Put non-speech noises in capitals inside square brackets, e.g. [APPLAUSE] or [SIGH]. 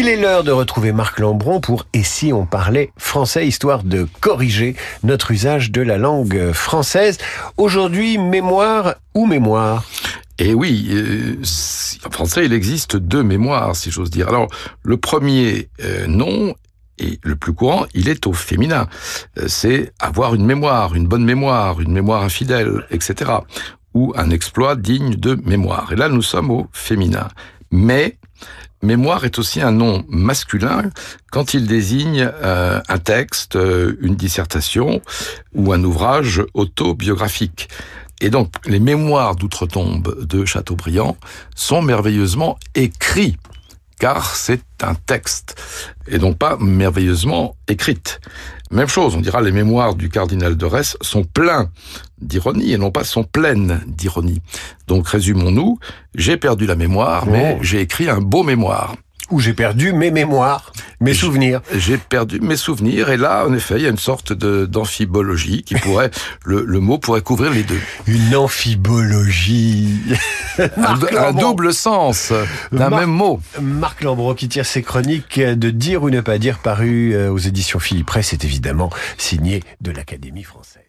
Il est l'heure de retrouver Marc Lambron pour Et si on parlait français, histoire de corriger notre usage de la langue française. Aujourd'hui, mémoire ou mémoire? Et oui, euh, en français, il existe deux mémoires, si j'ose dire. Alors, le premier euh, nom et le plus courant, il est au féminin. Euh, c'est avoir une mémoire, une bonne mémoire, une mémoire infidèle, etc. Ou un exploit digne de mémoire. Et là, nous sommes au féminin. Mais mémoire est aussi un nom masculin quand il désigne euh, un texte, euh, une dissertation ou un ouvrage autobiographique. Et donc, les mémoires d'outre-tombe de Chateaubriand sont merveilleusement écrits, car c'est un texte, et donc pas merveilleusement écrite. Même chose, on dira les mémoires du cardinal de Retz sont pleins d'ironie et non pas sont pleines d'ironie. Donc résumons-nous, j'ai perdu la mémoire, mais oh. j'ai écrit un beau mémoire. Ou j'ai perdu mes mémoires, mes souvenirs. J'ai perdu mes souvenirs, et là, en effet, il y a une sorte d'amphibologie qui pourrait, le, le, mot pourrait couvrir les deux. Une amphibologie. [LAUGHS] un, double sens d'un même mot. Marc Lambron qui tire ses chroniques de Dire ou ne pas dire paru euh, aux éditions Philippe Presse est évidemment signé de l'Académie française.